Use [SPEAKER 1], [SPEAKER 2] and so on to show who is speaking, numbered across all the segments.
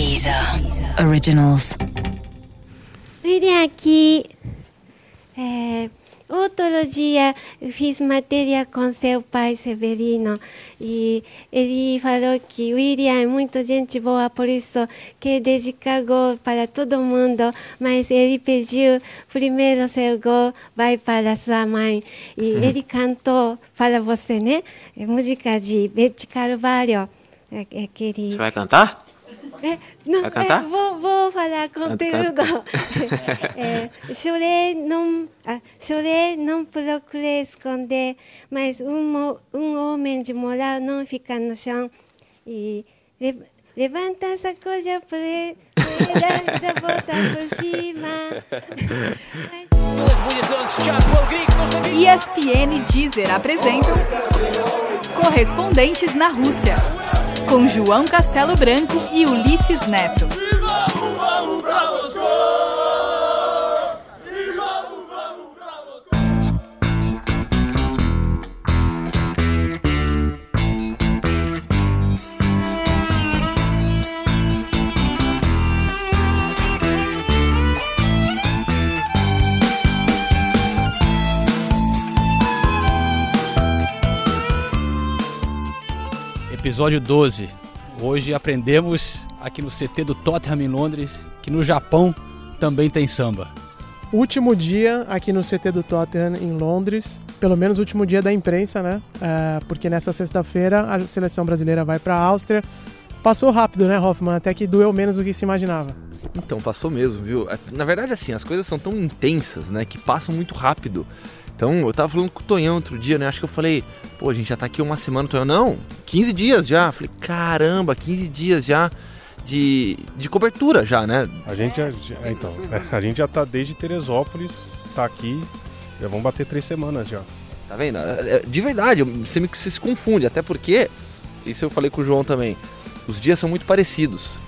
[SPEAKER 1] Deezer Originals.
[SPEAKER 2] Vem aqui. É, outro dia eu fiz matéria com seu pai Severino e ele falou que William é muito gente boa, por isso quer dedicar gol para todo mundo, mas ele pediu primeiro seu gol vai para sua mãe e ele cantou para você, né? É música de Betty Carvalho. É, é aquele...
[SPEAKER 3] Você vai cantar?
[SPEAKER 2] É, não,
[SPEAKER 3] Vai cantar?
[SPEAKER 2] é, vou, vou falar conteúdo.
[SPEAKER 3] canta.
[SPEAKER 2] É, chorei, não, ah, chorei, não procurei esconder, mas um, mo- um homem de moral não fica no chão. E le- levanta essa coisa por ele, da volta por cima.
[SPEAKER 4] ESPN e Deezer apresentam Correspondentes na Rússia, com João Castelo Branco e Ulisses Neto.
[SPEAKER 5] Episódio 12. Hoje aprendemos aqui no CT do Tottenham em Londres que no Japão também tem samba.
[SPEAKER 6] Último dia aqui no CT do Tottenham em Londres, pelo menos o último dia da imprensa, né? É, porque nessa sexta-feira a seleção brasileira vai para a Áustria. Passou rápido, né, Hoffman? Até que doeu menos do que se imaginava.
[SPEAKER 7] Então, passou mesmo, viu? Na verdade, assim, as coisas são tão intensas, né, que passam muito rápido. Então, eu tava falando com o Tonhão outro dia, né? Acho que eu falei, pô, a gente já tá aqui uma semana, o Tonhão, não, 15 dias já. Falei, caramba, 15 dias já de, de cobertura já, né?
[SPEAKER 8] A gente é, então, é, a gente já tá desde Teresópolis, tá aqui, já vão bater três semanas já.
[SPEAKER 7] Tá vendo? É, é, De verdade, você, me, você se confunde, até porque, isso eu falei com o João também, os dias são muito parecidos.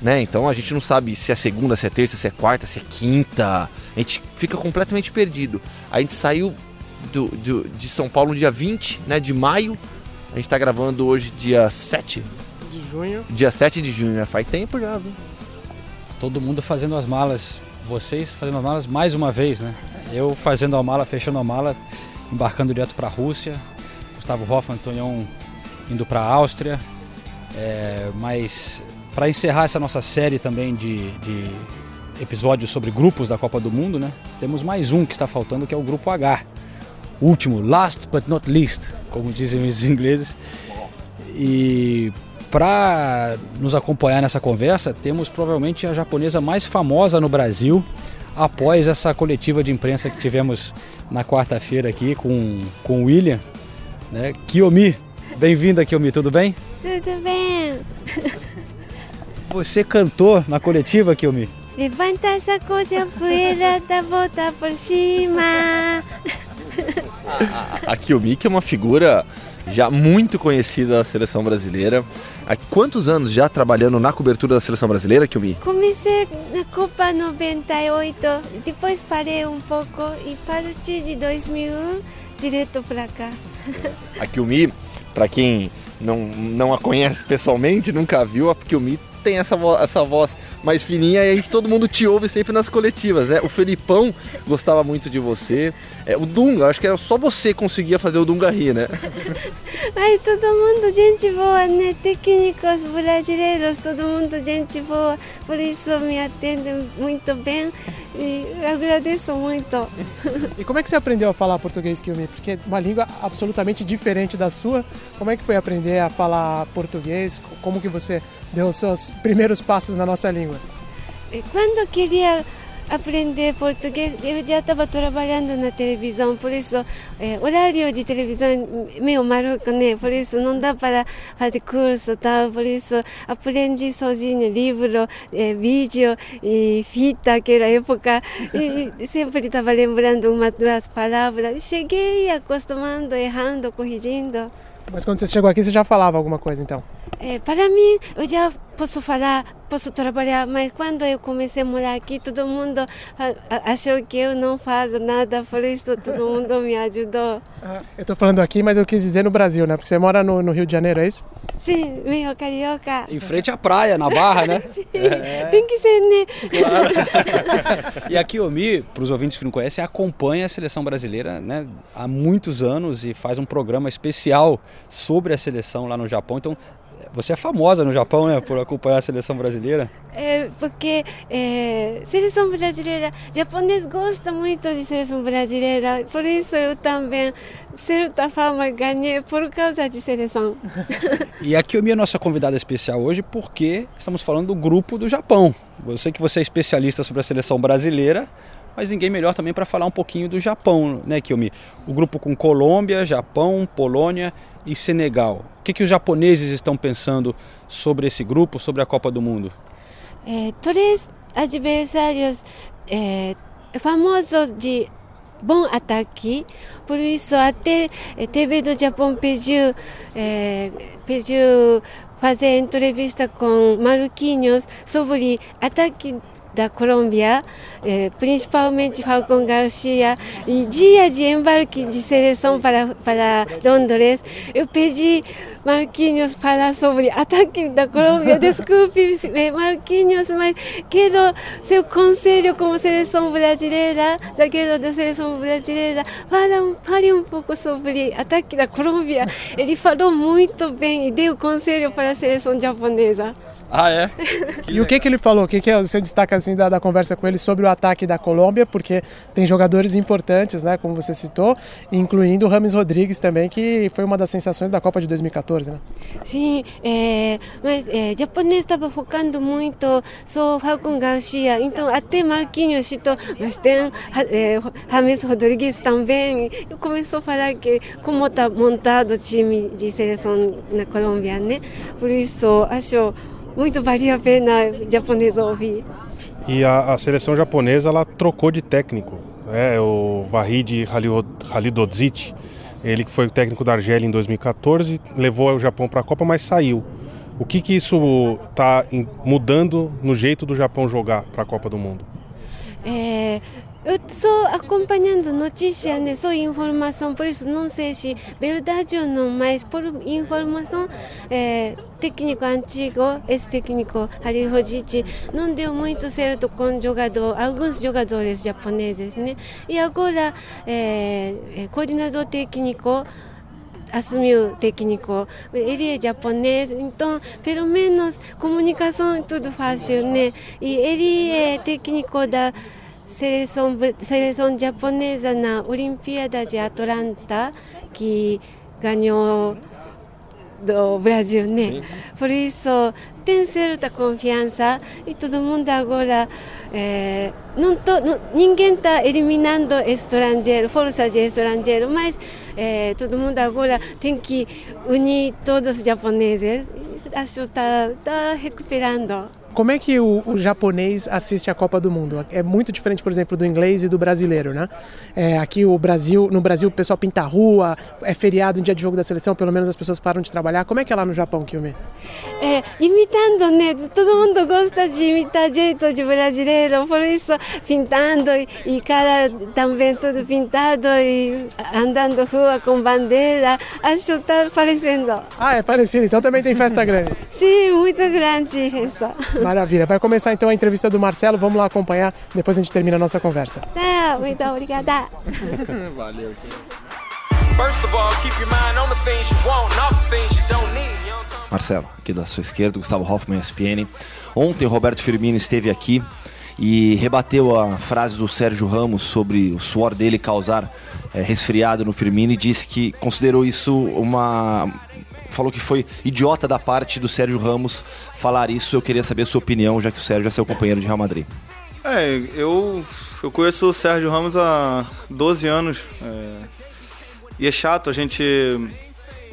[SPEAKER 7] Né? Então a gente não sabe se é segunda, se é terça, se é quarta, se é quinta. A gente fica completamente perdido. A gente saiu do, do- de São Paulo no dia 20 né, de maio. A gente tá gravando hoje dia 7.
[SPEAKER 6] De junho.
[SPEAKER 7] Dia 7 de junho, né? Faz tempo já, viu?
[SPEAKER 5] Todo mundo fazendo as malas, vocês fazendo as malas mais uma vez, né? Eu fazendo a mala, fechando a mala, embarcando direto para a Rússia. Gustavo Hoffmann, Tonhão indo para a Áustria. É, mas para encerrar essa nossa série também de, de episódios sobre grupos da Copa do Mundo, né? Temos mais um que está faltando, que é o grupo H. O último, last but not least, como dizem os ingleses. E para nos acompanhar nessa conversa, temos provavelmente a japonesa mais famosa no Brasil após essa coletiva de imprensa que tivemos na quarta-feira aqui com, com o William, né? Kiyomi. Bem-vinda, Kiyomi, tudo bem?
[SPEAKER 2] Tudo bem?
[SPEAKER 5] Você cantou na coletiva, Kiyomi?
[SPEAKER 2] Levanta essa coisa poeira da volta por cima.
[SPEAKER 7] A Kiyomi, que é uma figura já muito conhecida da seleção brasileira. Há quantos anos já trabalhando na cobertura da seleção brasileira, Kiyomi?
[SPEAKER 2] Comecei na Copa 98, depois parei um pouco e parti de 2001 direto para cá.
[SPEAKER 7] A Kiyomi, para quem não, não a conhece pessoalmente, nunca viu, a Kiyomi tem essa, vo- essa voz mais fininha e a gente, todo mundo te ouve sempre nas coletivas, né? O Felipão gostava muito de você. É, o Dunga, acho que era só você conseguia fazer o Dunga rir, né?
[SPEAKER 2] Ai, todo mundo gente boa, né? Técnicos brasileiros, todo mundo gente boa, por isso me atendem muito bem e agradeço muito.
[SPEAKER 6] E como é que você aprendeu a falar português, Kiyomi? Porque é uma língua absolutamente diferente da sua. Como é que foi aprender a falar português? Como que você deu os seus primeiros passos na nossa língua?
[SPEAKER 2] Quando eu queria aprender português, eu já estava trabalhando na televisão, por isso, eh, horário de televisão é meio maluco, né? Por isso, não dá para fazer curso, tal. Por isso, aprendi sozinho livro, eh, vídeo e fita, aquela época. E sempre estava lembrando uma, duas palavras. Cheguei acostumando, errando, corrigindo.
[SPEAKER 6] Mas quando você chegou aqui, você já falava alguma coisa, então?
[SPEAKER 2] É, para mim, eu já posso falar, posso trabalhar, mas quando eu comecei a morar aqui, todo mundo achou que eu não falo nada, por isso todo mundo me ajudou.
[SPEAKER 6] Ah, eu estou falando aqui, mas eu quis dizer no Brasil, né? Porque você mora no, no Rio de Janeiro, é isso?
[SPEAKER 2] Sim, meio carioca.
[SPEAKER 5] Em frente à praia, na Barra, né?
[SPEAKER 2] Sim, é. tem que ser, né?
[SPEAKER 5] Claro. e a Kiyomi, para os ouvintes que não conhecem, acompanha a seleção brasileira né, há muitos anos e faz um programa especial sobre a seleção lá no Japão. Então, você é famosa no Japão, né, por acompanhar a seleção brasileira?
[SPEAKER 2] É, porque é, seleção brasileira, japonês gosta muito de seleção brasileira, por isso eu também certa fama ganhei por causa de seleção.
[SPEAKER 5] e a Kiyomi é nossa convidada especial hoje porque estamos falando do grupo do Japão. Eu sei que você é especialista sobre a seleção brasileira, mas ninguém melhor também para falar um pouquinho do Japão, né, Kiyomi? O grupo com Colômbia, Japão, Polônia e Senegal. O que, que os japoneses estão pensando sobre esse grupo, sobre a Copa do Mundo?
[SPEAKER 2] É, três adversários é, famosos de bom ataque, por isso até a TV do Japão pediu, é, pediu fazer entrevista com Marquinhos sobre ataque da Colômbia, eh, principalmente Falcon Garcia, e dia de embarque de seleção para, para Londres, eu pedi Marquinhos falar sobre ataque da Colômbia. Desculpe, Marquinhos, mas quero seu conselho como seleção brasileira, zagueiro da seleção brasileira. Fala, fale um pouco sobre ataque da Colômbia. Ele falou muito bem e deu conselho para a seleção japonesa.
[SPEAKER 5] Ah, é?
[SPEAKER 6] e o que, que ele falou? O que, que você destaca assim da, da, conversa com ele sobre o ataque da Colômbia? Porque tem jogadores importantes, né, como você citou, incluindo o Rames Rodrigues também, que foi uma das sensações da Copa de 2014, né?
[SPEAKER 2] Sim, é, mas é, japonês estava focando muito só Falcon Garcia, então até Marquinhos citou, mas tem é, Rames Rodrigues também. Começou a falar que como está montado o time de seleção na Colômbia, né? Por isso, acho muito valia a pena japonês ouvir.
[SPEAKER 8] E a, a, seleção japonesa ela trocou de técnico. É, o Vahid Halidodzic, ele que foi o técnico da Argélia em 2014, levou o Japão para a Copa, mas saiu. O que, que isso está mudando no jeito do Japão jogar para a Copa do Mundo?
[SPEAKER 2] É, estou acompanhando notícia, né, só informação, por isso não sei se verdade ou não, mas por informação, é, técnico antigo, esse técnico Halil Hojichi, não deu muito certo com jogador, alguns jogadores japoneses, né? E agora, é, coordenador técnico, assumiu técnico, ele é japonês, então pelo menos comunicação é tudo fácil, né? E ele é técnico da seleção, seleção japonesa na Olimpíada de Atlanta, que ganhou do Brasil, né? Por isso, tem certa confiança e todo mundo agora, é, não tô, não, ninguém está eliminando estrangeiro, força de estrangeiro, mas é, todo mundo agora tem que unir todos os japoneses. Acho que está tá recuperando.
[SPEAKER 6] Como é que o, o, japonês assiste a Copa do Mundo? É muito diferente, por exemplo, do inglês e do brasileiro, né? É, aqui o Brasil, no Brasil o pessoal pinta a rua, é feriado em dia de jogo da seleção, pelo menos as pessoas param de trabalhar. Como é que é lá no Japão, Kyumi?
[SPEAKER 2] É, imitando, né? Todo mundo gosta de imitar jeito de brasileiro, por isso pintando e, e cara também tudo pintado e andando rua com bandeira. Acho que está parecendo.
[SPEAKER 6] Ah, é parecido. Então também tem festa grande.
[SPEAKER 2] Sim, muito grande festa.
[SPEAKER 6] Maravilha. Vai começar então a entrevista do Marcelo. Vamos lá acompanhar. Depois a gente termina a nossa conversa.
[SPEAKER 2] Tá, muito obrigada.
[SPEAKER 5] Valeu.
[SPEAKER 7] Marcelo, aqui da sua esquerda, Gustavo Hoffman, ESPN. Ontem o Roberto Firmino esteve aqui e rebateu a frase do Sérgio Ramos sobre o suor dele causar é, resfriado no Firmino e disse que considerou isso uma falou que foi idiota da parte do Sérgio Ramos falar isso. Eu queria saber a sua opinião, já que o Sérgio é seu companheiro de Real Madrid.
[SPEAKER 1] É, eu, eu conheço o Sérgio Ramos há 12 anos. É, e é chato a gente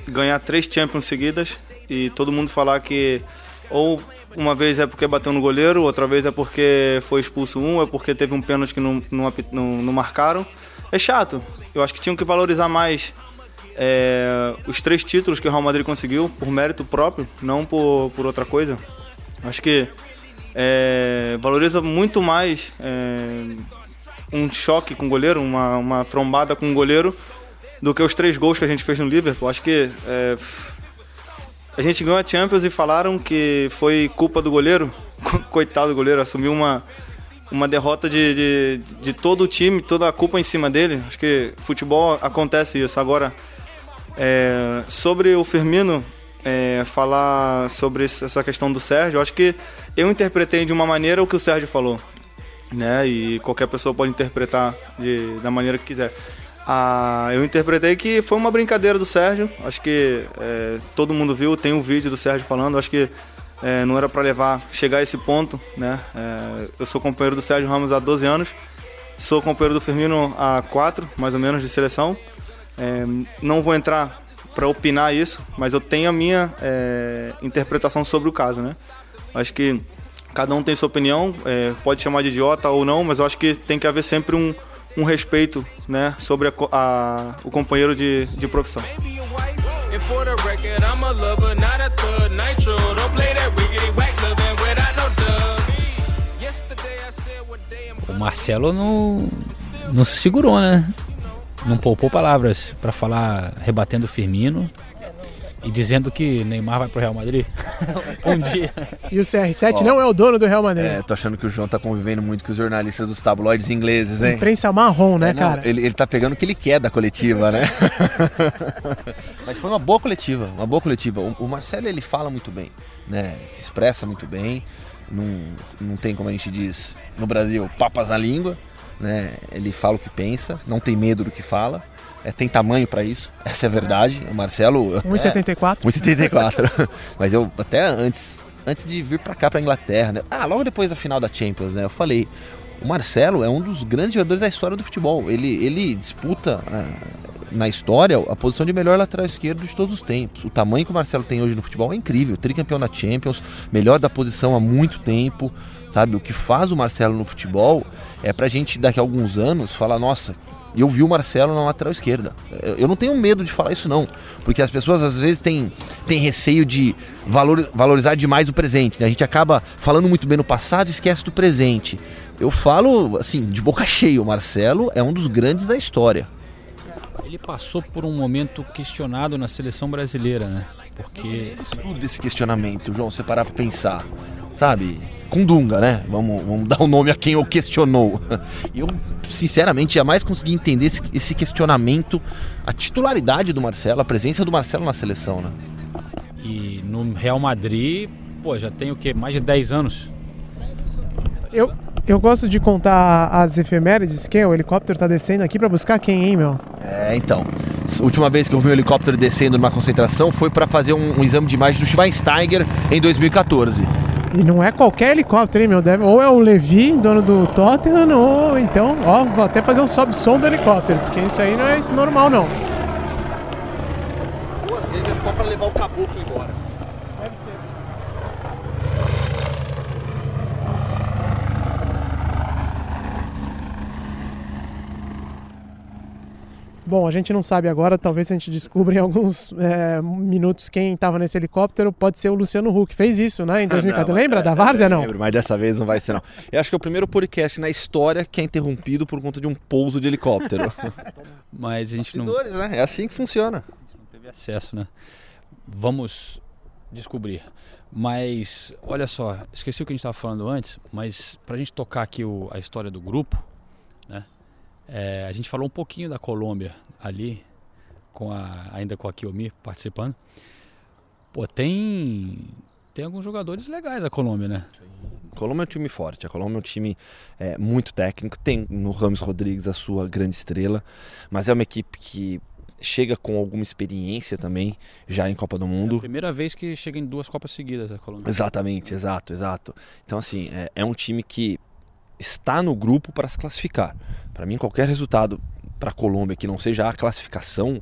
[SPEAKER 1] ganhar três Champions seguidas e todo mundo falar que ou uma vez é porque bateu no goleiro, outra vez é porque foi expulso um, é porque teve um pênalti que não, não, não, não marcaram. É chato. Eu acho que tinham que valorizar mais é, os três títulos que o Real Madrid conseguiu por mérito próprio, não por, por outra coisa. Acho que é, valoriza muito mais é, um choque com o goleiro, uma, uma trombada com o goleiro, do que os três gols que a gente fez no Liverpool. Acho que é, a gente ganhou a Champions e falaram que foi culpa do goleiro. Coitado do goleiro, assumiu uma, uma derrota de, de, de, todo o time, toda a culpa em cima dele. Acho que futebol acontece isso. Agora, é, sobre o Firmino, é, falar sobre essa questão do Sérgio, acho que eu interpretei de uma maneira o que o Sérgio falou. Né? E qualquer pessoa pode interpretar de, da maneira que quiser. Ah, eu interpretei que foi uma brincadeira do Sérgio. Acho que é, todo mundo viu, tem um vídeo do Sérgio falando. Acho que é, não era para levar, chegar a esse ponto, né? É, eu sou companheiro do Sérgio Ramos há 12 anos, sou companheiro do Firmino há 4, mais ou menos, de seleção. É, não vou entrar para opinar isso, mas eu tenho a minha é, interpretação sobre o caso, né? Acho que cada um tem sua opinião, é, pode chamar de idiota ou não, mas eu acho que tem que haver sempre um, um respeito, né, sobre a, a, o companheiro de, de profissão.
[SPEAKER 5] O Marcelo não, não se segurou, né? Não poupou palavras para falar rebatendo o Firmino e dizendo que Neymar vai pro Real Madrid um dia.
[SPEAKER 6] E o CR7 não é o dono do Real Madrid.
[SPEAKER 7] É, tô achando que o João tá convivendo muito com os jornalistas dos tabloides ingleses, hein?
[SPEAKER 6] Imprensa marrom, né,
[SPEAKER 7] é, não,
[SPEAKER 6] cara?
[SPEAKER 7] Ele, ele tá pegando o que ele quer da coletiva, né? Mas foi uma boa coletiva, uma boa coletiva. O, o, Marcelo, ele fala muito bem, né? Se expressa muito bem. Não, não tem, como a gente diz no Brasil, papas na língua, né? Ele fala o que pensa, não tem medo do que fala é, tem tamanho para isso, essa é a verdade. O Marcelo.
[SPEAKER 6] 1,74?
[SPEAKER 7] 1,74. Mas eu até antes, antes de vir para cá, para Inglaterra, né? ah, logo depois da final da Champions, né? Eu falei. O Marcelo é um dos grandes jogadores da história do futebol. Ele, ele disputa ah, na história a posição de melhor lateral esquerdo de todos os tempos. O tamanho que o Marcelo tem hoje no futebol é incrível. Tricampeão da Champions, melhor da posição há muito tempo. Sabe, o que faz o Marcelo no futebol é pra gente daqui a alguns anos falar, nossa, eu vi o Marcelo na lateral esquerda. Eu não tenho medo de falar isso, não. Porque as pessoas às vezes têm, têm receio de valor, valorizar demais o presente. Né? A gente acaba falando muito bem no passado e esquece do presente. Eu falo, assim, de boca cheia: o Marcelo é um dos grandes da história.
[SPEAKER 5] Ele passou por um momento questionado na seleção brasileira, né?
[SPEAKER 7] Porque. É absurdo esse questionamento, João, você parar pra pensar. Sabe? Com Dunga, né? Vamos, vamos dar o um nome a quem o questionou. Eu, sinceramente, jamais consegui entender esse, esse, questionamento, a titularidade do Marcelo, a presença do Marcelo na seleção, né?
[SPEAKER 5] E no Real Madrid, pô, já tem o quê? Mais de 10 anos.
[SPEAKER 6] Eu, eu gosto de contar as efemérides, que o helicóptero tá descendo aqui para buscar quem, hein, meu?
[SPEAKER 7] É, então. A última vez que eu vi um helicóptero descendo numa concentração foi para fazer um, um exame de imagem do Schweinsteiger em 2014.
[SPEAKER 6] E não é qualquer helicóptero, hein, meu? Deve, ou é o Levi, dono do Tottenham, ou então, ó, vou até fazer um sobe-som do helicóptero, porque isso aí não é normal, não.
[SPEAKER 7] Ou às vezes é só pra levar o caboclo embora. Deve ser.
[SPEAKER 6] Bom, a gente não sabe agora, talvez a gente descubra em alguns é, minutos quem estava nesse helicóptero. Pode ser o Luciano Huck. Fez isso, né, em 2014. Lembra é, da Várzea, não?
[SPEAKER 7] Lembro, mas dessa vez não vai ser, não. Eu acho que é o primeiro podcast na história que é interrompido por conta de um pouso de helicóptero.
[SPEAKER 5] mas a gente não...
[SPEAKER 7] né? É assim que funciona. A gente
[SPEAKER 5] não teve acesso, né? Vamos descobrir. Mas, olha só, esqueci o que a gente estava falando antes, mas para a gente tocar aqui o, a história do grupo, é, a gente falou um pouquinho da Colômbia ali, com a, ainda com a Kiomi participando. Pô, tem, tem alguns jogadores legais a Colômbia, né?
[SPEAKER 7] A Colômbia é um time forte, a Colômbia é um time é, muito técnico, tem no Ramos Rodrigues a sua grande estrela, mas é uma equipe que chega com alguma experiência também já em Copa do Mundo. É a
[SPEAKER 5] primeira vez que chega em duas Copas seguidas a Colômbia.
[SPEAKER 7] Exatamente, exato, exato. Então assim, é, é um time que está no grupo para se classificar. Para mim, qualquer resultado para a Colômbia que não seja a classificação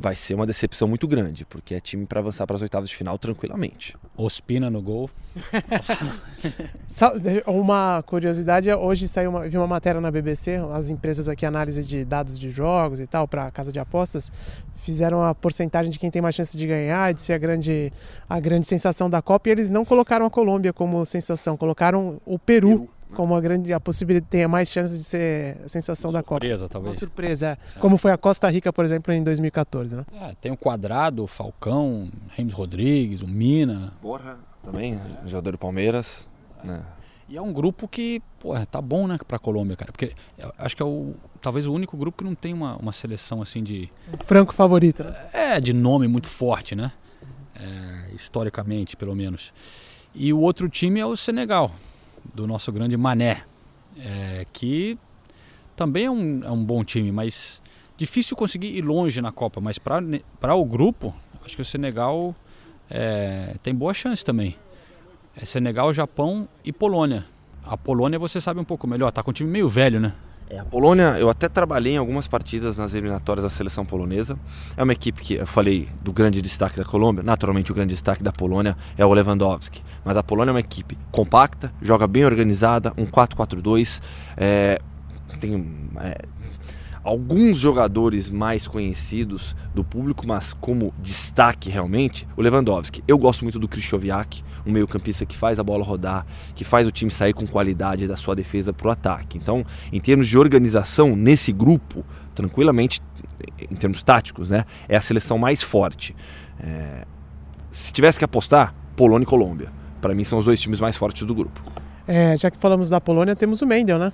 [SPEAKER 7] vai ser uma decepção muito grande, porque é time para avançar para as oitavas de final tranquilamente.
[SPEAKER 5] Ospina no gol.
[SPEAKER 6] uma curiosidade, hoje saiu uma, vi uma matéria na BBC, as empresas aqui, análise de dados de jogos e tal, para casa de apostas, fizeram a porcentagem de quem tem mais chance de ganhar, de ser a grande, a grande sensação da Copa, e eles não colocaram a Colômbia como sensação, colocaram o Peru. Peru como a grande a possibilidade tenha mais chances de ser a sensação
[SPEAKER 5] surpresa,
[SPEAKER 6] da Copa.
[SPEAKER 5] Surpresa, talvez.
[SPEAKER 6] Uma surpresa, é. é. Como foi a Costa Rica, por exemplo, em 2014, né?
[SPEAKER 5] É, tem o Quadrado, o Falcão, Remes Rodrigues, o Mina.
[SPEAKER 7] Borra também, jogador do Palmeiras, né?
[SPEAKER 5] E é um grupo que, pô, tá bom, né, pra Colômbia, cara. Porque acho que é o, talvez o único grupo que não tem uma, uma seleção assim de.
[SPEAKER 6] franco favorito, né?
[SPEAKER 5] É, de nome muito forte, né? É, historicamente, pelo menos. E o outro time é o Senegal do nosso grande Mané, é, que também é um, é um bom time, mas difícil conseguir ir longe na Copa. Mas para o grupo, acho que o Senegal é, tem boa chance também. É Senegal, Japão e Polônia. A Polônia você sabe um pouco melhor, tá com um time meio velho, né?
[SPEAKER 7] É, a Polônia, eu até trabalhei em algumas partidas nas eliminatórias da seleção polonesa. É uma equipe que eu falei do grande destaque da Colômbia. Naturalmente, o grande destaque da Polônia é o Lewandowski. Mas a Polônia é uma equipe compacta, joga bem organizada, um 4-4-2. É, tem é, alguns jogadores mais conhecidos do público, mas como destaque realmente, o Lewandowski. Eu gosto muito do Krychowiak, um meio-campista que faz a bola rodar, que faz o time sair com qualidade da sua defesa para o ataque. Então, em termos de organização, nesse grupo, tranquilamente, em termos táticos, né, é a seleção mais forte. É... Se tivesse que apostar, Polônia e Colômbia. Para mim, são os dois times mais fortes do grupo.
[SPEAKER 6] É, já que falamos da Polônia, temos o Mendel, né?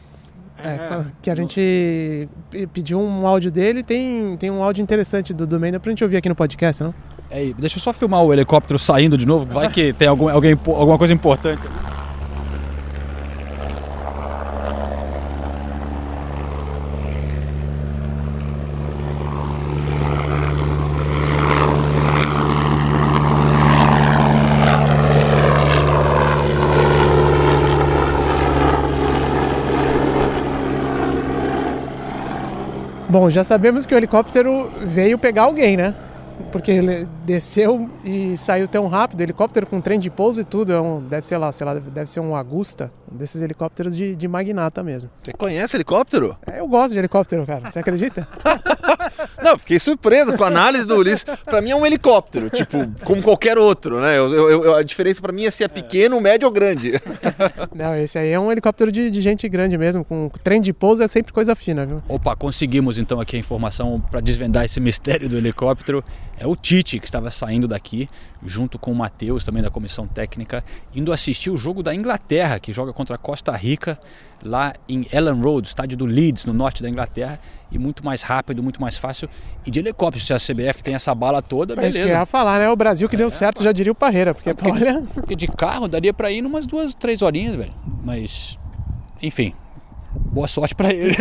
[SPEAKER 6] É, é, que a gente pediu um áudio dele, tem, tem um áudio interessante do, do Mendel pra gente ouvir aqui no podcast, não?
[SPEAKER 5] É, deixa eu só filmar o helicóptero saindo de novo, vai que tem algum, alguém, alguma coisa importante.
[SPEAKER 6] Bom, já sabemos que o helicóptero veio pegar alguém, né? porque ele desceu e saiu tão rápido, helicóptero com trem de pouso e tudo, é um, deve ser lá, sei lá, deve ser um Agusta, um desses helicópteros de, de magnata mesmo.
[SPEAKER 7] Você conhece helicóptero?
[SPEAKER 6] É, eu gosto de helicóptero, cara, você acredita?
[SPEAKER 7] Não, fiquei surpreso com a análise do Ulisses. Pra mim é um helicóptero, tipo, como qualquer outro, né? Eu, eu, a diferença pra mim é se é pequeno, médio ou grande.
[SPEAKER 6] Não, esse aí é um helicóptero de, de gente grande mesmo, com trem de pouso é sempre coisa fina, viu?
[SPEAKER 5] Opa, conseguimos então aqui a informação para desvendar esse mistério do helicóptero é o Tite que estava saindo daqui, junto com o Matheus, também da comissão técnica, indo assistir o jogo da Inglaterra, que joga contra a Costa Rica, lá em Ellen Road, estádio do Leeds, no norte da Inglaterra, e muito mais rápido, muito mais fácil. E de helicóptero, se a CBF tem essa bala toda, beleza. Mas que
[SPEAKER 6] ia falar, né? O Brasil que é, deu certo, já diria o Parreira, porque,
[SPEAKER 5] porque
[SPEAKER 6] olha...
[SPEAKER 5] Porque de carro daria para ir umas duas, três horinhas, velho. Mas, enfim, boa sorte para ele.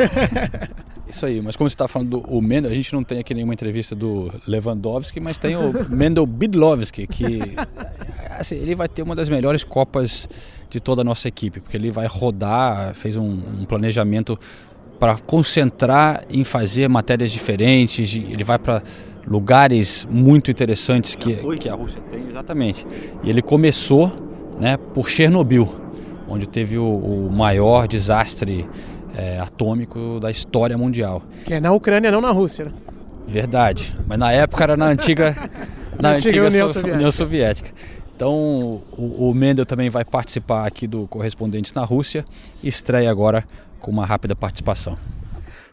[SPEAKER 5] Isso aí, mas como você está falando do Mendel, a gente não tem aqui nenhuma entrevista do Lewandowski, mas tem o Mendel Bidlovski, que assim, ele vai ter uma das melhores Copas de toda a nossa equipe, porque ele vai rodar, fez um, um planejamento para concentrar em fazer matérias diferentes, ele vai para lugares muito interessantes que, que a Rússia tem, exatamente. E ele começou né, por Chernobyl, onde teve o, o maior desastre é, atômico da história mundial.
[SPEAKER 6] Que é na Ucrânia, não na Rússia. Né?
[SPEAKER 5] Verdade, mas na época era na antiga, na, antiga, antiga União, so Soviética. União, Soviética. Então o, o Mendel também vai participar aqui do Correspondentes na Rússia e estreia agora com uma rápida participação.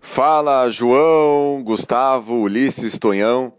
[SPEAKER 3] Fala João, Gustavo, Ulisses, Tonhão.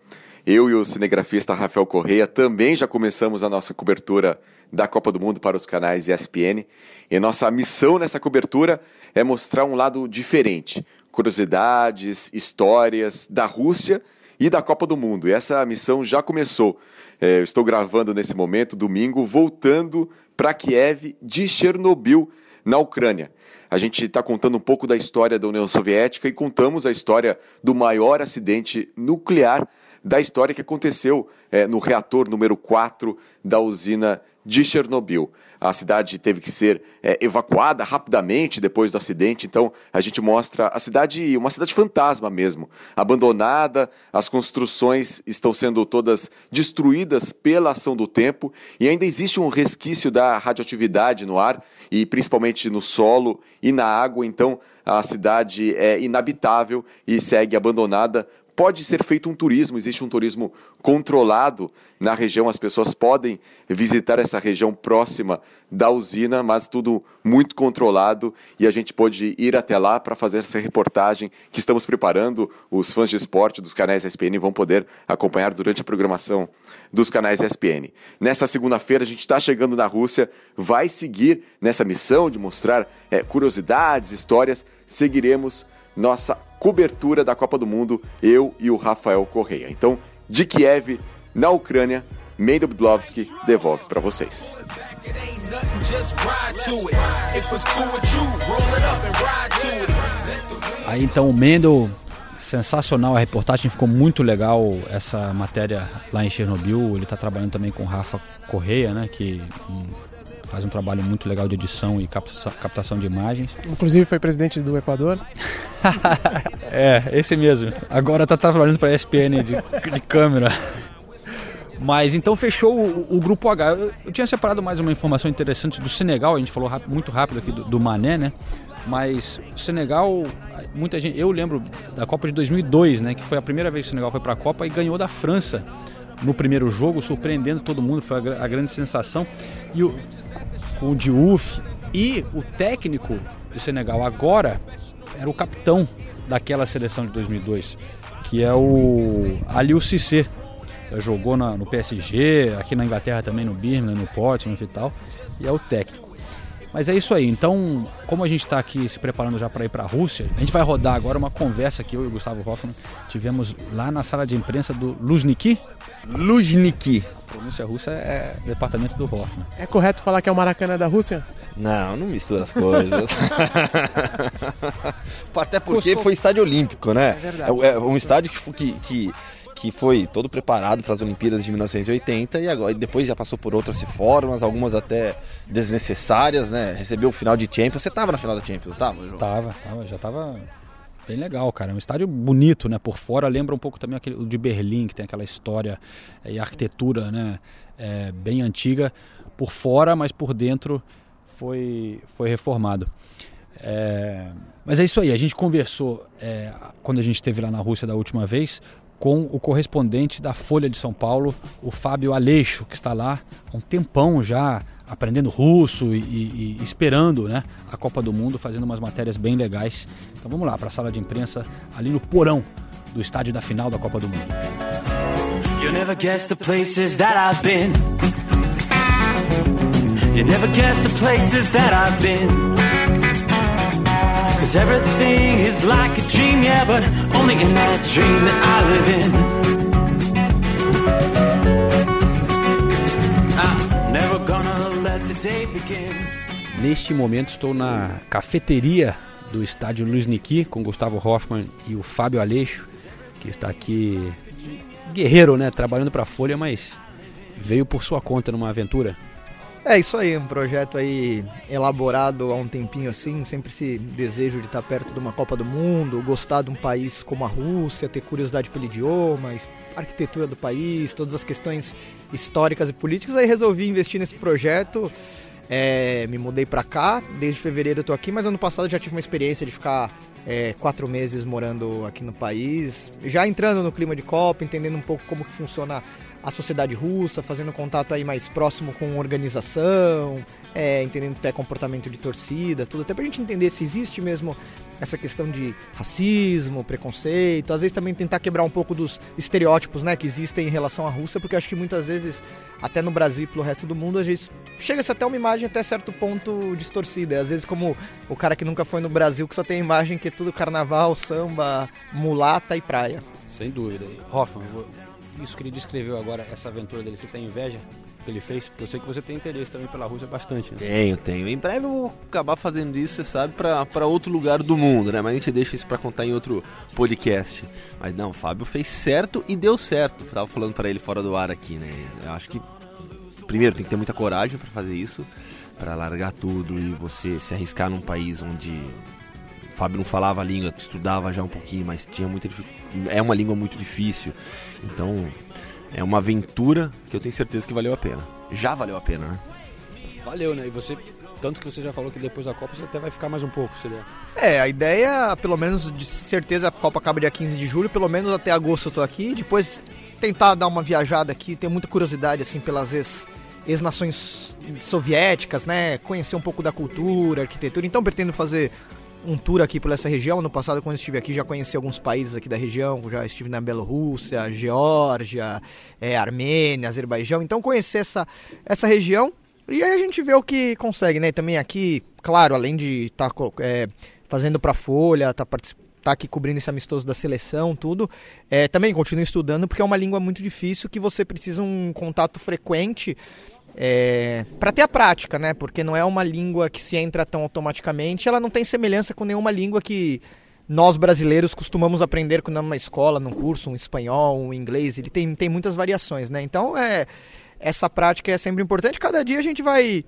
[SPEAKER 3] Eu e o cinegrafista Rafael Correia também já começamos a nossa cobertura da Copa do Mundo para os canais ESPN. E nossa missão nessa cobertura é mostrar um lado diferente, curiosidades, histórias da Rússia e da Copa do Mundo. E essa missão já começou. É, estou gravando nesse momento, domingo, voltando para Kiev de Chernobyl, na Ucrânia. A gente está contando um pouco da história da União Soviética e contamos a história do maior acidente nuclear da história que aconteceu é, no reator número 4 da usina de Chernobyl. a cidade teve que ser é, evacuada rapidamente depois do acidente. Então a gente mostra a cidade, uma cidade fantasma mesmo, abandonada. As construções estão sendo todas destruídas pela ação do tempo e ainda existe um resquício da radioatividade no ar e principalmente no solo e na água. Então a cidade é inabitável e segue abandonada pode ser feito um turismo, existe um turismo controlado na região, as pessoas podem visitar essa região próxima da usina, mas tudo muito controlado e a gente pode ir até lá para fazer essa reportagem que estamos preparando. Os fãs de esporte dos canais ESPN vão poder acompanhar durante a programação dos canais ESPN. Nessa segunda-feira a gente está chegando na Rússia, vai seguir nessa missão de mostrar é, curiosidades, histórias, seguiremos nossa cobertura da Copa do Mundo, eu e o Rafael Correia. Então, de Kiev, na Ucrânia, Mendo Bdlovski devolve para vocês.
[SPEAKER 5] Aí então o Mendel, sensacional a reportagem, ficou muito legal essa matéria lá em Chernobyl. Ele está trabalhando também com o Rafa Correia, né, que um, faz um trabalho muito legal de edição e captação de imagens.
[SPEAKER 6] Inclusive foi presidente do Equador.
[SPEAKER 5] é, esse mesmo. Agora está trabalhando para a ESPN de, de câmera. Mas então fechou o, o, grupo H. Eu, eu, tinha separado mais uma informação interessante do Senegal, a gente falou muito rápido aqui do, do Mané, né? Mas o Senegal, muita gente, eu lembro da Copa de 2002, né, que foi a primeira vez que o Senegal foi para a Copa e ganhou da França no primeiro jogo, surpreendendo todo mundo, foi a, a grande sensação. E o, com o Diouf e o técnico do Senegal agora era o capitão daquela seleção de 2002, que é o Aliou Cissé. Jogou na, no PSG, aqui na Inglaterra também no Birmingham, no Portsmouth e tal, e é o técnico. Mas é isso aí. Então, como a gente está aqui se preparando já para ir para a Rússia, a gente vai rodar agora uma conversa que eu e o Gustavo Hoffman tivemos lá na sala de imprensa do Luzhniki.
[SPEAKER 7] Luzhniki.
[SPEAKER 5] A pronúncia russa é departamento do Hoffman.
[SPEAKER 6] É correto falar que é o Maracanã da Rússia?
[SPEAKER 7] Não, não mistura as coisas. Até porque foi estádio olímpico, né? É verdade. É, é um estádio que, que, que que foi todo preparado para as Olimpíadas de 1980 e agora depois já passou por outras reformas, algumas até desnecessárias, né? Recebeu o final de Champions. Você estava na final da Champions, tava, João?
[SPEAKER 5] Tava, tava, já tava bem legal, cara. É um estádio bonito, né? Por fora lembra um pouco também aquele o de Berlim, que tem aquela história e arquitetura, né? É, bem antiga por fora, mas por dentro foi, foi reformado. É, mas é isso aí, a gente conversou é, quando a gente esteve lá na Rússia da última vez com o correspondente da Folha de São Paulo, o Fábio Aleixo, que está lá há um tempão já aprendendo russo e, e, e, esperando né, a Copa do Mundo, fazendo umas matérias bem legais. Então vamos lá para a sala de imprensa, ali no porão do estádio da final da Copa do Mundo. You never guess the places that I've been. You never guess the places that I've been. Cause everything is like a dream, yeah, but only in that dream that I live in. I'm never gonna let the day begin. Neste momento estou na cafeteria do estádio Luiz Niki com Gustavo Hoffman e o Fábio Aleixo, que está aqui guerreiro, né, trabalhando para a Folha, mas veio por sua conta numa aventura.
[SPEAKER 9] É isso aí, um projeto aí elaborado há um tempinho assim, sempre esse desejo de estar perto de uma Copa do Mundo, gostar de um país como a Rússia, ter curiosidade pelo idioma, arquitetura do país, todas as questões históricas e políticas, aí resolvi investir nesse projeto. É, me mudei para cá, desde fevereiro eu tô aqui, mas ano passado já tive uma experiência de ficar é, quatro meses morando aqui no país, já entrando no clima de Copa, entendendo um pouco como que funciona a sociedade russa, fazendo contato aí mais próximo com organização, é, entendendo até comportamento de torcida, tudo, até pra gente entender se existe mesmo essa questão de racismo, preconceito, às vezes também tentar quebrar um pouco dos estereótipos, né, que existem em relação à Rússia, porque acho que muitas vezes, até no Brasil e pelo resto do mundo, a gente chega-se até uma imagem até certo ponto distorcida, às vezes como o cara que nunca foi no Brasil, que só tem a imagem que tudo carnaval, samba, mulata e praia.
[SPEAKER 5] Sem dúvida. Hoffman, isso que ele descreveu agora, essa aventura dele, você tem inveja que ele fez? Porque eu sei que você tem interesse também pela Rússia bastante. Né?
[SPEAKER 7] Tenho, tenho. Em breve eu vou acabar fazendo isso, você sabe, para outro lugar do mundo, né? Mas a gente deixa isso para contar em outro podcast. Mas não, o Fábio fez certo e deu certo. tava falando para ele fora do ar aqui, né? Eu acho que primeiro tem que ter muita coragem para fazer isso para largar tudo e você se arriscar num país onde Fábio não falava a língua, estudava já um pouquinho, mas tinha muita é uma língua muito difícil. Então, é uma aventura que eu tenho certeza que valeu a pena. Já valeu a pena, né?
[SPEAKER 5] Valeu, né? E você, tanto que você já falou que depois da Copa você até vai ficar mais um pouco, seria?
[SPEAKER 9] É, a ideia, pelo menos, de certeza, a Copa acaba dia 15 de julho, pelo menos até agosto eu tô aqui, depois tentar dar uma viajada aqui, tenho muita curiosidade, assim, pelas ex, ex-nações soviéticas, né? Conhecer um pouco da cultura, arquitetura, então pretendo fazer um tour aqui por essa região. No passado, quando estive aqui, já conheci alguns países aqui da região. Já estive na Bielorrússia, Geórgia, é, Armênia, Azerbaijão. Então, conhecer essa, essa região. E aí a gente vê o que consegue, né? Também aqui, claro, além de estar tá, é, fazendo para Folha, tá tá aqui cobrindo esse amistoso da seleção, tudo. É, também continuo estudando porque é uma língua muito difícil que você precisa um contato frequente é, para ter a prática, né? Porque não é uma língua que se entra tão automaticamente, ela não tem semelhança com nenhuma língua que nós brasileiros costumamos aprender quando numa escola, num curso, um espanhol, um inglês, ele tem, tem muitas variações, né? Então é essa prática é sempre importante. Cada dia a gente vai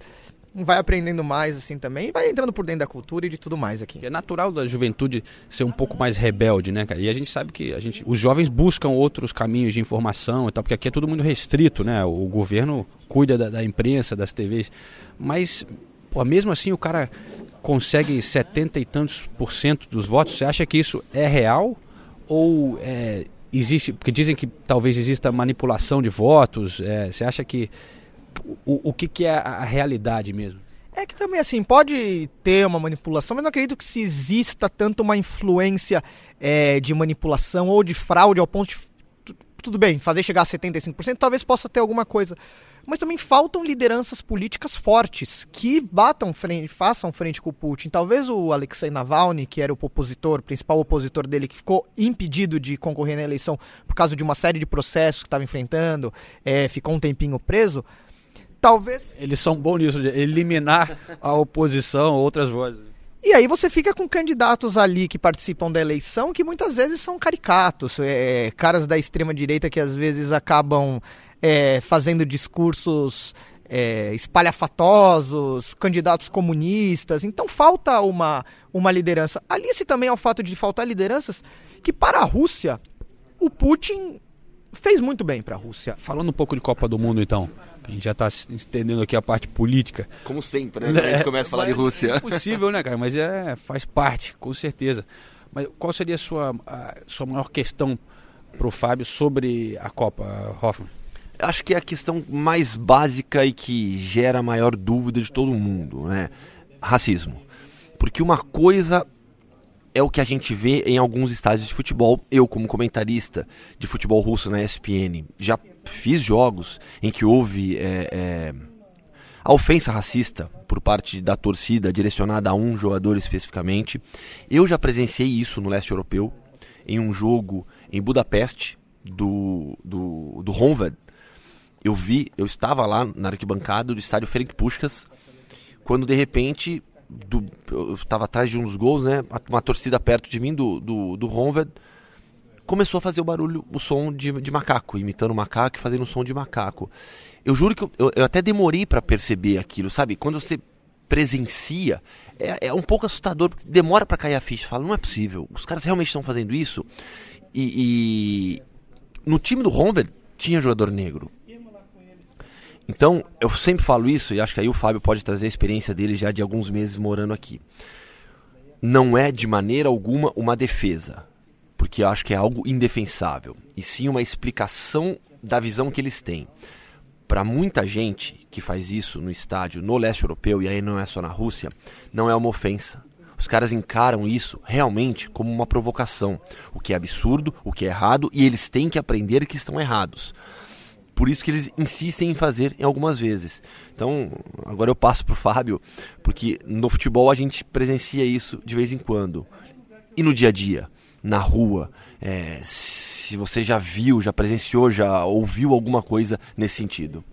[SPEAKER 9] vai aprendendo mais assim também, e vai entrando por dentro da cultura e de tudo mais aqui.
[SPEAKER 5] É natural da juventude ser um pouco mais rebelde, né, cara? E a gente sabe que a gente, os jovens buscam outros caminhos de informação e tal, porque aqui é tudo muito restrito, né? O governo cuida da, da imprensa, das TVs, mas pô, mesmo assim o cara consegue setenta e tantos por cento dos votos. Você acha que isso é real ou é, existe? Porque dizem que talvez exista manipulação de votos. É, você acha que o, o que, que é a realidade mesmo?
[SPEAKER 9] É que também, assim, pode ter uma manipulação, mas não acredito que se exista tanto uma influência é, de manipulação ou de fraude ao ponto de. Tudo bem, fazer chegar a 75%, talvez possa ter alguma coisa. Mas também faltam lideranças políticas fortes que batam frente, façam frente com o Putin. Talvez o Alexei Navalny, que era o opositor, principal opositor dele, que ficou impedido de concorrer na eleição por causa de uma série de processos que estava enfrentando, é, ficou um tempinho preso talvez.
[SPEAKER 5] Eles são bons nisso, de eliminar a oposição, outras vozes.
[SPEAKER 9] E aí você fica com candidatos ali que participam da eleição que muitas vezes são caricatos, é, caras da extrema direita que às vezes acabam é, fazendo discursos é, espalhafatosos, candidatos comunistas. Então falta uma, uma liderança. Alice também ao fato de faltar lideranças que para a Rússia o Putin fez muito bem para a Rússia.
[SPEAKER 5] Falando um pouco de Copa do Mundo então. A gente já está estendendo aqui a parte política.
[SPEAKER 7] Como sempre, né? a gente começa a falar de Rússia.
[SPEAKER 5] É possível, né, cara? Mas é, faz parte, com certeza. Mas qual seria a sua, a sua maior questão para o Fábio sobre a Copa, Hoffman?
[SPEAKER 7] Acho que é a questão mais básica e que gera a maior dúvida de todo mundo, né? Racismo. Porque uma coisa é o que a gente vê em alguns estádios de futebol. Eu, como comentarista de futebol russo na ESPN, já fiz jogos em que houve é, é, a ofensa racista por parte da torcida direcionada a um jogador especificamente. Eu já presenciei isso no leste europeu, em um jogo em Budapeste, do, do, do Honved. Eu vi, eu estava lá na arquibancada do estádio Ferenc Puskas, quando de repente do, eu estava atrás de uns gols, né? Uma torcida perto de mim do, do, do Honved começou a fazer o barulho, o som de, de macaco, imitando macaco e fazendo o som de macaco. Eu juro que eu, eu, eu até demorei para perceber aquilo, sabe? Quando você presencia, é, é um pouco assustador, porque demora para cair a ficha. Fala, não é possível, os caras realmente estão fazendo isso. E, e, no time do Honved tinha jogador negro. Então, eu sempre falo isso, e acho que aí o Fábio pode trazer a experiência dele já de alguns meses morando aqui. Não é de maneira alguma uma defesa porque eu acho que é algo indefensável, e sim uma explicação da visão que eles têm. Para muita gente que faz isso no estádio no leste europeu, e aí não é só na Rússia, não é uma ofensa. Os caras encaram isso realmente como uma provocação, o que é absurdo, o que é errado, e eles têm que aprender que estão errados. Por isso que eles insistem em fazer em algumas vezes. Então, agora eu passo para o Fábio, porque no futebol a gente presencia isso de vez em quando. E no dia a dia? na rua, é, se você já viu, já presenciou, já ouviu alguma coisa nesse sentido.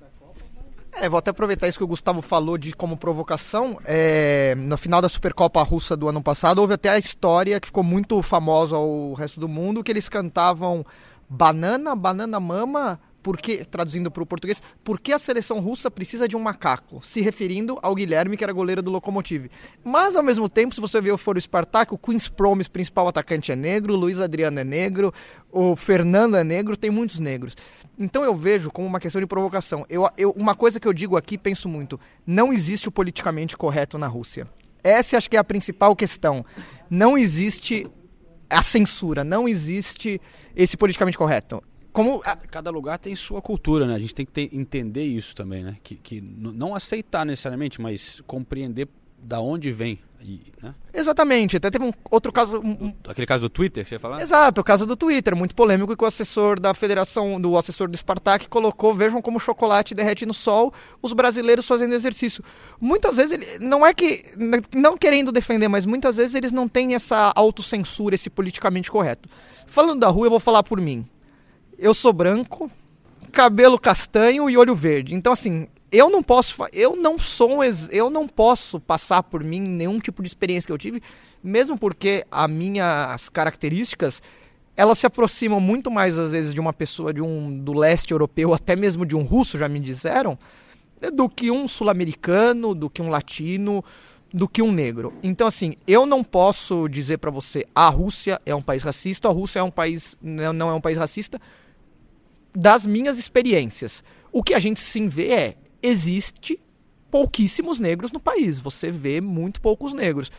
[SPEAKER 9] É, vou até aproveitar isso que o Gustavo falou de como provocação. É, no final da Supercopa Russa do ano passado, houve até a história que ficou muito famosa ao resto do mundo, que eles cantavam banana, banana mama, porque, traduzindo para o português, por que a seleção russa precisa de um macaco? Se referindo ao Guilherme, que era goleiro do Lokomotiv. Mas, ao mesmo tempo, se você ver o Foro Spartak, o Queen's Promise, principal atacante, é negro, o Luiz Adriano é negro, o Fernando é negro, tem muitos negros. Então eu vejo como uma questão de provocação. Eu, eu, uma coisa que eu digo aqui, penso muito, não existe o politicamente correto na Rússia. Essa acho que é a principal questão. Não existe a censura, não existe esse politicamente correto como
[SPEAKER 5] cada lugar tem sua cultura, né? A gente tem que ter, entender isso também, né? Que, que não aceitar necessariamente, mas compreender da onde vem. E, né?
[SPEAKER 9] Exatamente. Até teve um outro caso. Um...
[SPEAKER 5] Aquele caso do Twitter que você ia falar?
[SPEAKER 9] Exato, o caso do Twitter, muito polêmico, que o assessor da federação, do assessor do Spartak, colocou: vejam como o chocolate derrete no sol, os brasileiros fazendo exercício. Muitas vezes, ele, não é que. Não querendo defender, mas muitas vezes eles não têm essa autocensura, esse politicamente correto. Falando da rua, eu vou falar por mim eu sou branco, cabelo castanho e olho verde. Então, assim, eu não posso, eu não sou um, eu não posso passar por mim nenhum tipo de experiência que eu tive, mesmo porque as minhas características elas se aproximam muito mais às vezes de uma pessoa de um do leste europeu, até mesmo de um russo, já me disseram, do que um sul-americano, do que um latino, do que um negro. Então assim, eu não posso dizer para você a Rússia é um país racista, a Rússia é um país não é um país racista, das minhas experiências. O que a gente sim vê é, existe pouquíssimos negros no país. Você vê muito poucos negros.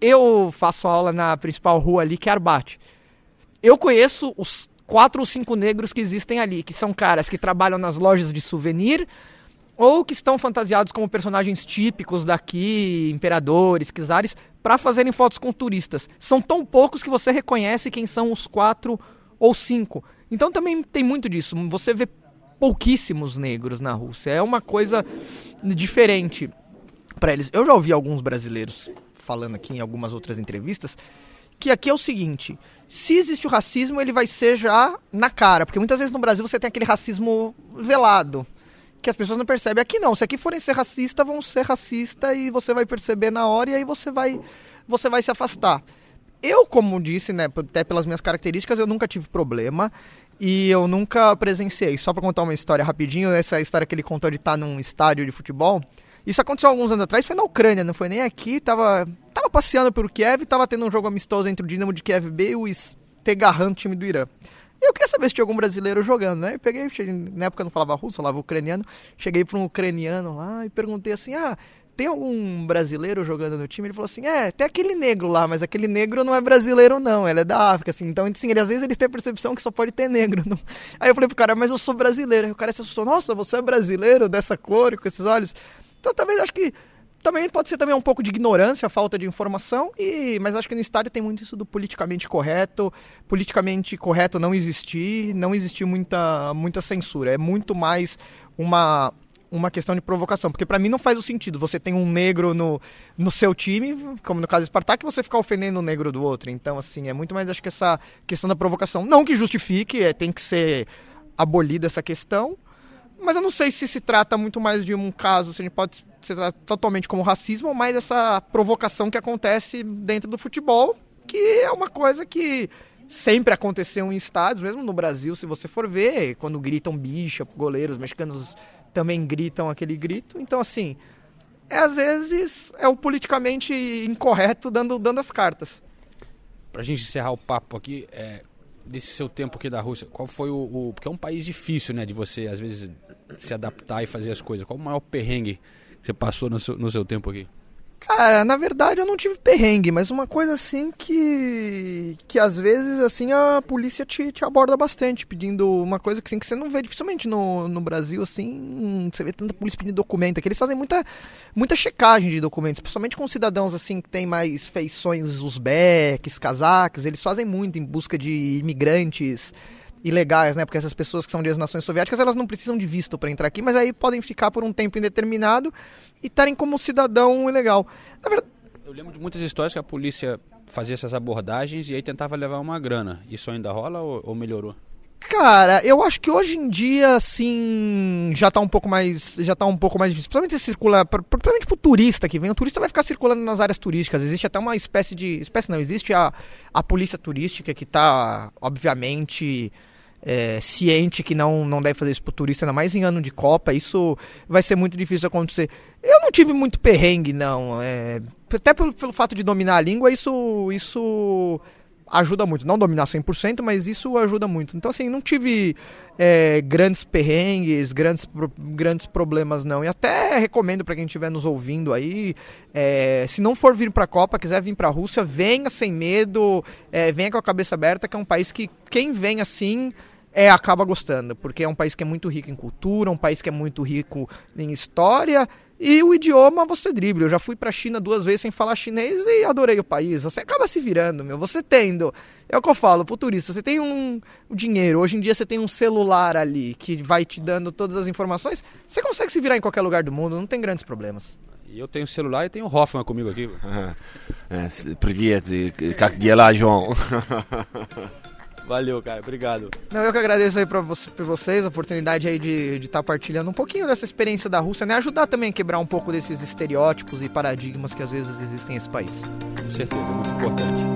[SPEAKER 9] Eu faço aula na principal rua ali, que é Arbate. Eu conheço os quatro ou cinco negros que existem ali, que são caras que trabalham nas lojas de souvenir ou que estão fantasiados como personagens típicos daqui, imperadores, czares, para fazerem fotos com turistas. São tão poucos que você reconhece quem são os quatro ou cinco. Então também tem muito disso. Você vê pouquíssimos negros na Rússia. É uma coisa diferente para eles. Eu já ouvi alguns brasileiros falando aqui em algumas outras entrevistas que aqui é o seguinte: se existe o racismo, ele vai ser já na cara, porque muitas vezes no Brasil você tem aquele racismo velado, que as pessoas não percebem. Aqui não, se aqui forem ser racista, vão ser racista e você vai perceber na hora e aí você vai você vai se afastar. Eu, como disse, né, até pelas minhas características, eu nunca tive problema. E eu nunca presenciei. Só para contar uma história rapidinho, essa história que ele contou de estar tá num estádio de futebol. Isso aconteceu alguns anos atrás, foi na Ucrânia, não foi nem aqui. Tava, tava passeando pelo Kiev, tava tendo um jogo amistoso entre o Dinamo de Kiev B e o Stegahan, time do Irã. E eu queria saber se tinha algum brasileiro jogando, né? Eu peguei, na época eu não falava russo, falava ucraniano. Cheguei para um ucraniano lá e perguntei assim: ah, tem algum brasileiro jogando no time? Ele falou assim: é, tem aquele negro lá, mas aquele negro não é brasileiro, não, ele é da África, assim. Então, assim, ele, às vezes eles têm a percepção que só pode ter negro. Não. Aí eu falei pro cara, mas eu sou brasileiro. Aí o cara se assustou: nossa, você é brasileiro dessa cor, com esses olhos. Então, talvez acho que também pode ser também um pouco de ignorância, falta de informação, e mas acho que no estádio tem muito isso do politicamente correto, politicamente correto não existir, não existir muita, muita censura. É muito mais uma uma questão de provocação, porque para mim não faz o sentido você tem um negro no, no seu time, como no caso do Spartak, você ficar ofendendo o negro do outro. Então, assim, é muito mais acho que essa questão da provocação, não que justifique, é, tem que ser abolida essa questão, mas eu não sei se se trata muito mais de um caso, se a gente pode ser totalmente como racismo, ou mais essa provocação que acontece dentro do futebol, que é uma coisa que sempre aconteceu em estádios, mesmo no Brasil, se você for ver, quando gritam bicha, goleiros mexicanos também gritam aquele grito. Então, assim, é, às vezes é o politicamente incorreto dando, dando as cartas.
[SPEAKER 5] Pra gente encerrar o papo aqui, é, desse seu tempo aqui da Rússia, qual foi o, o, Porque é um país difícil, né, de você, às vezes, se adaptar e fazer as coisas. Qual o maior perrengue você passou no seu, no seu tempo aqui?
[SPEAKER 9] Cara, na verdade eu não tive perrengue, mas uma coisa assim que. que às vezes assim a polícia te, te aborda bastante, pedindo uma coisa que, assim, que você não vê dificilmente no, no Brasil, assim. Você vê tanta polícia pedindo documento, que eles fazem muita, muita checagem de documentos, principalmente com cidadãos assim que tem mais feições uzbeques, cazaques, eles fazem muito em busca de imigrantes ilegais, né? Porque essas pessoas que são de as nações soviéticas, elas não precisam de visto para entrar aqui, mas aí podem ficar por um tempo indeterminado e estarem como cidadão ilegal. Na verdade,
[SPEAKER 5] eu lembro de muitas histórias que a polícia fazia essas abordagens e aí tentava levar uma grana. Isso ainda rola ou, ou melhorou?
[SPEAKER 9] Cara, eu acho que hoje em dia, assim, já tá um pouco mais. Já tá um pouco mais difícil. Principalmente se circula. Principalmente pro turista que vem. O turista vai ficar circulando nas áreas turísticas. Existe até uma espécie de. Espécie não, existe a, a polícia turística que tá, obviamente é, ciente que não, não deve fazer isso pro turista, ainda mais em ano de Copa. Isso vai ser muito difícil acontecer. Eu não tive muito perrengue, não. É, até pelo, pelo fato de dominar a língua, isso. isso ajuda muito. Não dominar 100%, mas isso ajuda muito. Então, assim, não tive é, grandes perrengues, grandes, grandes problemas, não. E até recomendo para quem estiver nos ouvindo aí, é, se não for vir para a Copa, quiser vir para a Rússia, venha sem medo, é, venha com a cabeça aberta, que é um país que quem vem assim é, acaba gostando, porque é um país que é muito rico em cultura, um país que é muito rico em história e o idioma você dribla. Eu já fui para a China duas vezes sem falar chinês e adorei o país. Você acaba se virando, meu. Você tendo. É o que eu falo pro turista. Você tem um, um dinheiro. Hoje em dia você tem um celular ali que vai te dando todas as informações. Você consegue se virar em qualquer lugar do mundo. Não tem grandes problemas.
[SPEAKER 5] E eu tenho celular e tenho o Hoffman comigo aqui.
[SPEAKER 7] Привет, как дела, João?
[SPEAKER 5] Valeu, cara. Obrigado.
[SPEAKER 9] Não, eu que agradeço aí pra, você, pra vocês a oportunidade aí de estar tá partilhando um pouquinho dessa experiência da Rússia, né? Ajudar também a quebrar um pouco desses estereótipos e paradigmas que às vezes existem nesse país.
[SPEAKER 5] Com certeza, muito importante.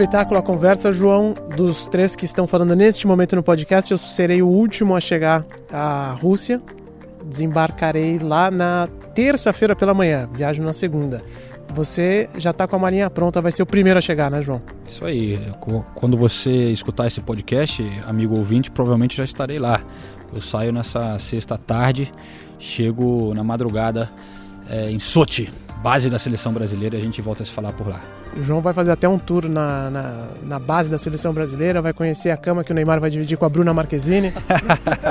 [SPEAKER 6] Espetáculo, a conversa, João, dos três que estão falando neste momento no podcast, eu serei o último a chegar à Rússia. Desembarcarei lá na terça-feira pela manhã, viajo na segunda. Você já está com a malinha pronta, vai ser o primeiro a chegar, né, João?
[SPEAKER 5] Isso aí. Quando você escutar esse podcast, amigo ouvinte, provavelmente já estarei lá. Eu saio nessa sexta tarde, chego na madrugada é, em Sochi, base da seleção brasileira, e a gente volta a se falar por lá.
[SPEAKER 6] O João vai fazer até um tour na, na, na, base da seleção brasileira, vai conhecer a cama que o Neymar vai dividir com a Bruna Marquezine.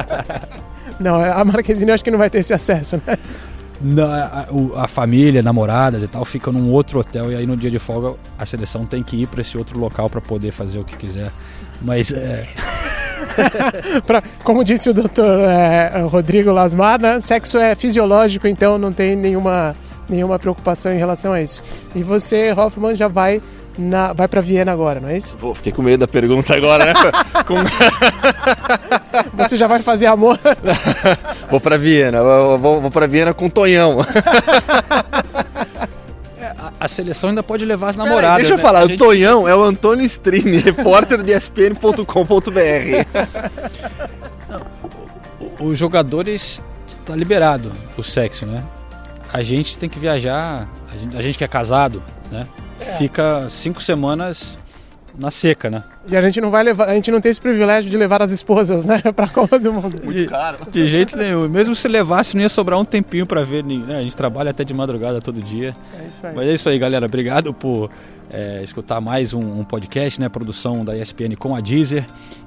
[SPEAKER 6] não, a Marquezine eu acho que não vai ter esse acesso, né?
[SPEAKER 5] Na, a, a, família, namoradas e tal, ficam num outro hotel e aí no dia de folga a seleção tem que ir para esse outro local para poder fazer o que quiser. Mas é.
[SPEAKER 6] pra, como disse o doutor é, Rodrigo Lasmar, né? sexo é fisiológico, então não tem nenhuma nenhuma preocupação em relação a isso. E você, Hoffman, já vai na, vai para Viena agora, não é isso?
[SPEAKER 7] Vou, fiquei com medo da pergunta agora, né? com...
[SPEAKER 6] Você já vai fazer amor?
[SPEAKER 7] vou para Viena, vou, vou para Viena com Tonhão.
[SPEAKER 5] É, a seleção ainda pode levar as namoradas.
[SPEAKER 7] deixa eu
[SPEAKER 5] né?
[SPEAKER 7] falar, gente... o Tonhão é o Antônio Strini, repórter de ESPN.com.br.
[SPEAKER 5] Os jogadores está liberado o sexo, né? A gente tem que viajar, a gente, a gente que é casado, né? É. Fica cinco semanas na seca, né?
[SPEAKER 6] E a gente não vai levar, a gente não tem esse privilégio de levar as esposas, né, pra Copa do Mundo.
[SPEAKER 5] Muito caro. De, jeito nenhum. Mesmo se levasse, não ia sobrar um tempinho para ver, né? A gente trabalha até de madrugada todo dia. É isso aí. Mas é isso aí, galera. Obrigado por é, escutar mais um, um, podcast, né? Produção da ESPN com a Deezer.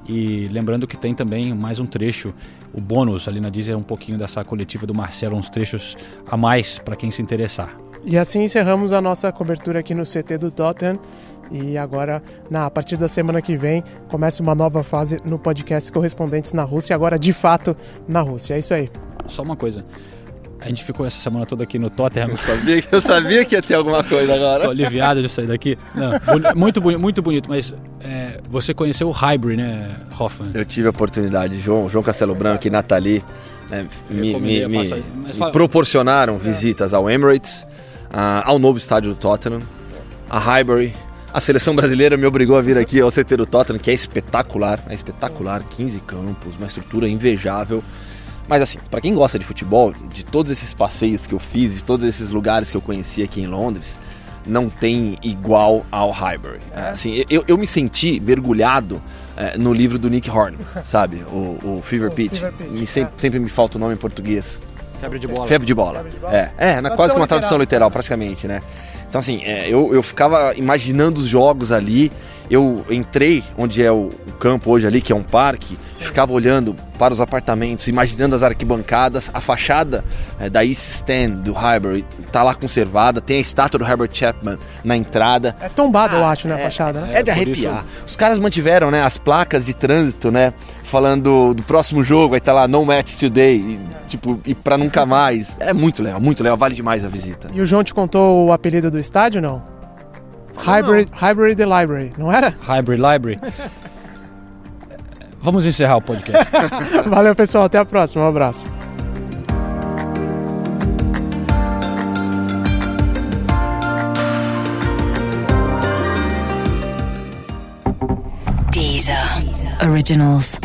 [SPEAKER 5] E lembrando que tem também mais um trecho, o bônus ali na Deezer, um pouquinho dessa coletiva do Marcelo, uns trechos a mais para quem se interessar.
[SPEAKER 6] E assim encerramos a nossa cobertura aqui no CT do Tottenham. E agora, na, a partir da semana que vem, começa uma nova fase no podcast Correspondentes na Rússia, agora de fato na Rússia. É isso aí.
[SPEAKER 5] Só uma coisa. A gente ficou essa semana toda aqui no Tottenham.
[SPEAKER 7] Eu sabia, eu sabia que ia ter alguma coisa agora.
[SPEAKER 5] Tô aliviado de sair daqui. Não, muito, bonito, muito bonito, mas é, você conheceu o Hybrid, né, Hoffman?
[SPEAKER 7] Eu tive a oportunidade. João, João Castelo Branco e Nathalie né, me, me, me, me, proporcionaram visitas ao Emirates, uh, ao novo estádio do Tottenham, a Highbury, a seleção brasileira me obrigou a vir aqui ao CT do Tottenham, que é espetacular, é espetacular, 15 campos, uma estrutura invejável. Mas assim, para quem gosta de futebol, de todos esses passeios que eu fiz, de todos esses lugares que eu conheci aqui em Londres, não tem igual ao Highbury. É. Assim, eu, eu me senti mergulhado é, no livro do Nick Horn, sabe? O, o Fever Pitch. Fever Pitch me, sempre, é. sempre me falta o nome em português.
[SPEAKER 5] Febre de bola.
[SPEAKER 7] Febre de bola. Febre de bola. É, é na, quase que uma tradução literal, praticamente, né? Então, assim, é, eu, eu ficava imaginando os jogos ali. Eu entrei onde é o, o campo hoje ali, que é um parque, Sim. ficava olhando para os apartamentos, imaginando as arquibancadas, a fachada é, da East Stand do Highbury tá lá conservada, tem a estátua do Herbert Chapman na entrada.
[SPEAKER 6] É tombado, ah, eu acho, né, a é, fachada,
[SPEAKER 7] né? É de arrepiar. Isso... Os caras mantiveram, né, as placas de trânsito, né, falando do próximo jogo, aí tá lá No Match Today, e, tipo, e pra nunca mais. É muito legal, muito legal, vale demais a visita.
[SPEAKER 6] E o João te contou o apelido do estádio, não? Hybrid, não. hybrid Library, não era?
[SPEAKER 5] Hybrid Library. Vamos encerrar o podcast.
[SPEAKER 6] Valeu, pessoal. Até a próxima. Um abraço. Deezer.
[SPEAKER 10] Deezer. Originals.